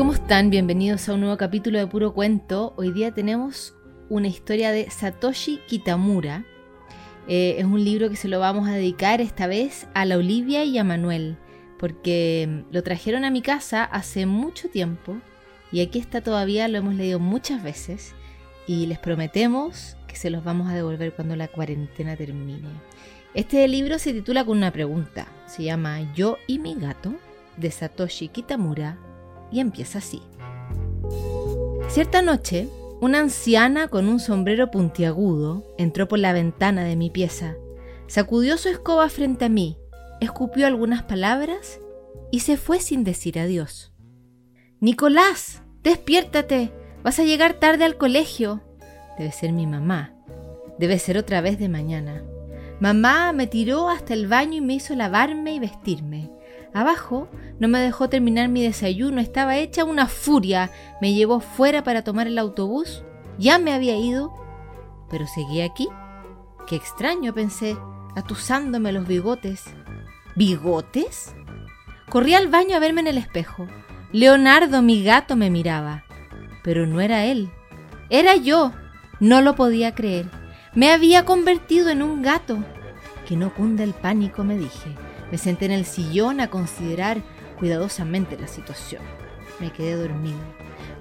¿cómo están? Bienvenidos a un nuevo capítulo de Puro Cuento. Hoy día tenemos una historia de Satoshi Kitamura. Eh, es un libro que se lo vamos a dedicar esta vez a la Olivia y a Manuel, porque mm, lo trajeron a mi casa hace mucho tiempo y aquí está todavía, lo hemos leído muchas veces y les prometemos que se los vamos a devolver cuando la cuarentena termine. Este libro se titula con una pregunta, se llama Yo y mi gato, de Satoshi Kitamura, y empieza así. Cierta noche, una anciana con un sombrero puntiagudo entró por la ventana de mi pieza, sacudió su escoba frente a mí, escupió algunas palabras y se fue sin decir adiós. Nicolás, despiértate, vas a llegar tarde al colegio. Debe ser mi mamá. Debe ser otra vez de mañana. Mamá me tiró hasta el baño y me hizo lavarme y vestirme. Abajo no me dejó terminar mi desayuno, estaba hecha una furia, me llevó fuera para tomar el autobús, ya me había ido, pero seguí aquí. Qué extraño, pensé, atusándome los bigotes. ¿Bigotes? Corrí al baño a verme en el espejo. Leonardo, mi gato, me miraba. Pero no era él. Era yo. No lo podía creer. Me había convertido en un gato. Que no cunda el pánico, me dije. Me senté en el sillón a considerar cuidadosamente la situación. Me quedé dormido.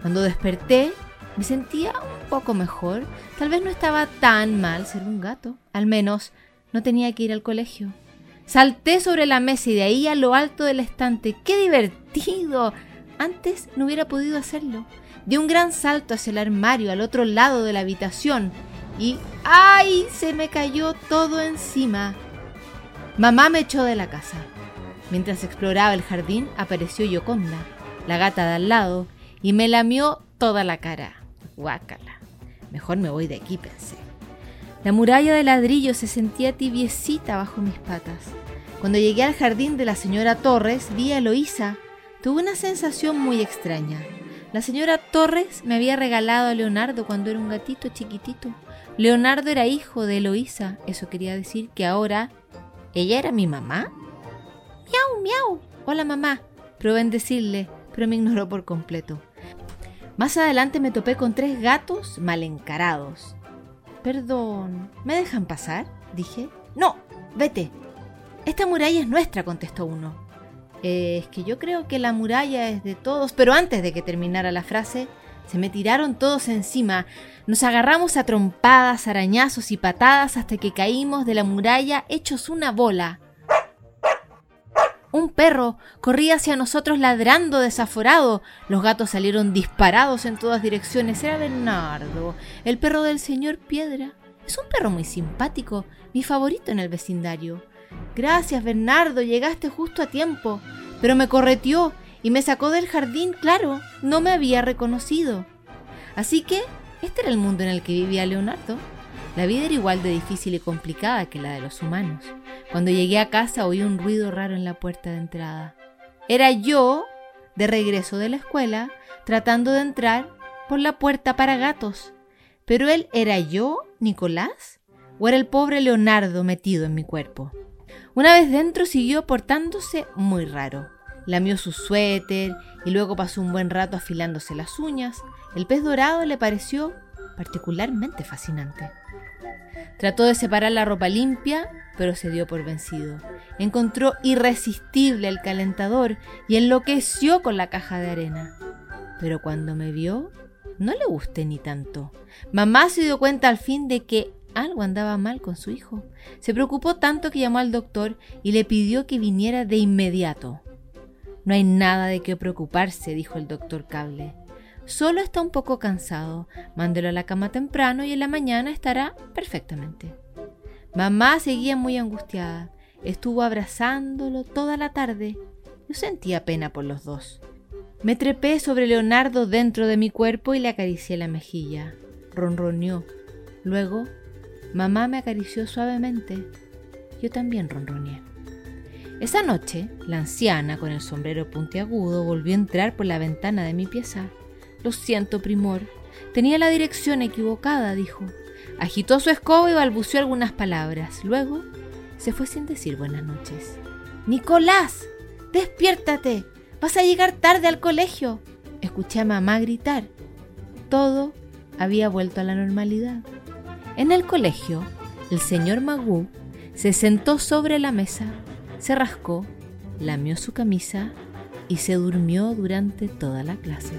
Cuando desperté, me sentía un poco mejor. Tal vez no estaba tan mal ser un gato. Al menos no tenía que ir al colegio. Salté sobre la mesa y de ahí a lo alto del estante. ¡Qué divertido! Antes no hubiera podido hacerlo. Di un gran salto hacia el armario al otro lado de la habitación y ¡ay! se me cayó todo encima. Mamá me echó de la casa. Mientras exploraba el jardín apareció Yoconda, la gata de al lado, y me lamió toda la cara. Guácala. Mejor me voy de aquí, pensé. La muralla de ladrillo se sentía tibiecita bajo mis patas. Cuando llegué al jardín de la señora Torres, vi a Eloísa. Tuve una sensación muy extraña. La señora Torres me había regalado a Leonardo cuando era un gatito chiquitito. Leonardo era hijo de Eloísa. Eso quería decir que ahora ¿Ella era mi mamá? Miau, miau. Hola mamá. Probé en decirle, pero me ignoró por completo. Más adelante me topé con tres gatos mal encarados. Perdón, ¿me dejan pasar? dije. No, vete. Esta muralla es nuestra, contestó uno. Es que yo creo que la muralla es de todos, pero antes de que terminara la frase, se me tiraron todos encima. Nos agarramos a trompadas, arañazos y patadas hasta que caímos de la muralla hechos una bola. Un perro corría hacia nosotros ladrando desaforado. Los gatos salieron disparados en todas direcciones. Era Bernardo, el perro del señor Piedra. Es un perro muy simpático, mi favorito en el vecindario. Gracias, Bernardo, llegaste justo a tiempo. Pero me correteó y me sacó del jardín, claro, no me había reconocido. Así que este era el mundo en el que vivía Leonardo. La vida era igual de difícil y complicada que la de los humanos. Cuando llegué a casa oí un ruido raro en la puerta de entrada. Era yo, de regreso de la escuela, tratando de entrar por la puerta para gatos. Pero él era yo, Nicolás, o era el pobre Leonardo metido en mi cuerpo. Una vez dentro siguió portándose muy raro lamió su suéter y luego pasó un buen rato afilándose las uñas. El pez dorado le pareció particularmente fascinante. Trató de separar la ropa limpia, pero se dio por vencido. Encontró irresistible el calentador y enloqueció con la caja de arena. Pero cuando me vio, no le gusté ni tanto. Mamá se dio cuenta al fin de que algo andaba mal con su hijo. Se preocupó tanto que llamó al doctor y le pidió que viniera de inmediato. No hay nada de qué preocuparse, dijo el doctor Cable. Solo está un poco cansado. Mándelo a la cama temprano y en la mañana estará perfectamente. Mamá seguía muy angustiada. Estuvo abrazándolo toda la tarde. Yo sentía pena por los dos. Me trepé sobre Leonardo dentro de mi cuerpo y le acaricié la mejilla. Ronroneó. Luego, mamá me acarició suavemente. Yo también ronroneé. Esa noche, la anciana, con el sombrero puntiagudo, volvió a entrar por la ventana de mi pieza. Lo siento, primor. Tenía la dirección equivocada, dijo. Agitó su escoba y balbuceó algunas palabras. Luego se fue sin decir buenas noches. Nicolás, despiértate. Vas a llegar tarde al colegio. escuché a mamá gritar. Todo había vuelto a la normalidad. En el colegio, el señor Magú se sentó sobre la mesa, se rascó, lamió su camisa y se durmió durante toda la clase.